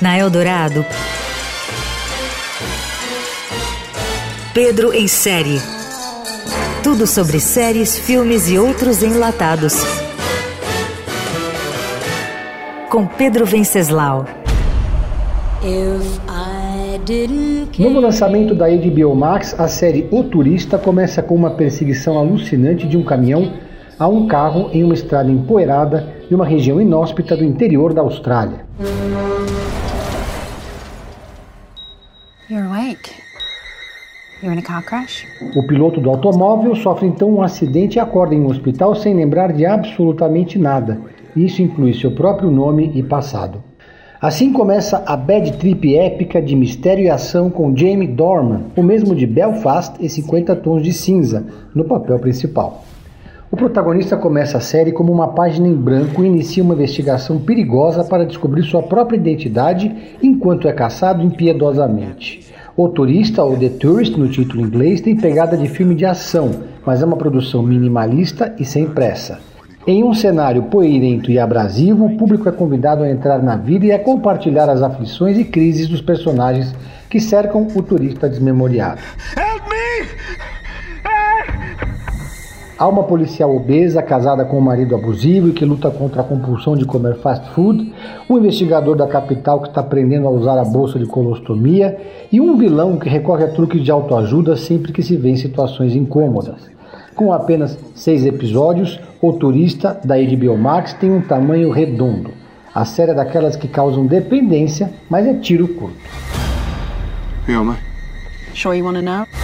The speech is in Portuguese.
Na Eldorado, Pedro em série. Tudo sobre séries, filmes e outros enlatados. Com Pedro Venceslau. Novo lançamento da HBO Max, a série O Turista começa com uma perseguição alucinante de um caminhão a um carro em uma estrada empoeirada de uma região inóspita do interior da Austrália. You're awake. You're in a car crash? O piloto do automóvel sofre então um acidente e acorda em um hospital sem lembrar de absolutamente nada. Isso inclui seu próprio nome e passado. Assim começa a bad trip épica de mistério e ação com Jamie Dorman, o mesmo de Belfast e 50 Tons de Cinza, no papel principal. O protagonista começa a série como uma página em branco e inicia uma investigação perigosa para descobrir sua própria identidade enquanto é caçado impiedosamente. O Turista, ou The Tourist no título inglês, tem pegada de filme de ação, mas é uma produção minimalista e sem pressa. Em um cenário poeirento e abrasivo, o público é convidado a entrar na vida e a compartilhar as aflições e crises dos personagens que cercam o turista desmemoriado. Há uma policial obesa casada com um marido abusivo e que luta contra a compulsão de comer fast food, um investigador da capital que está aprendendo a usar a bolsa de colostomia e um vilão que recorre a truques de autoajuda sempre que se vê em situações incômodas. Com apenas seis episódios, O Turista da HBO Max tem um tamanho redondo. A série é daquelas que causam dependência, mas é tiro curto. Filma. Sure you wanna know?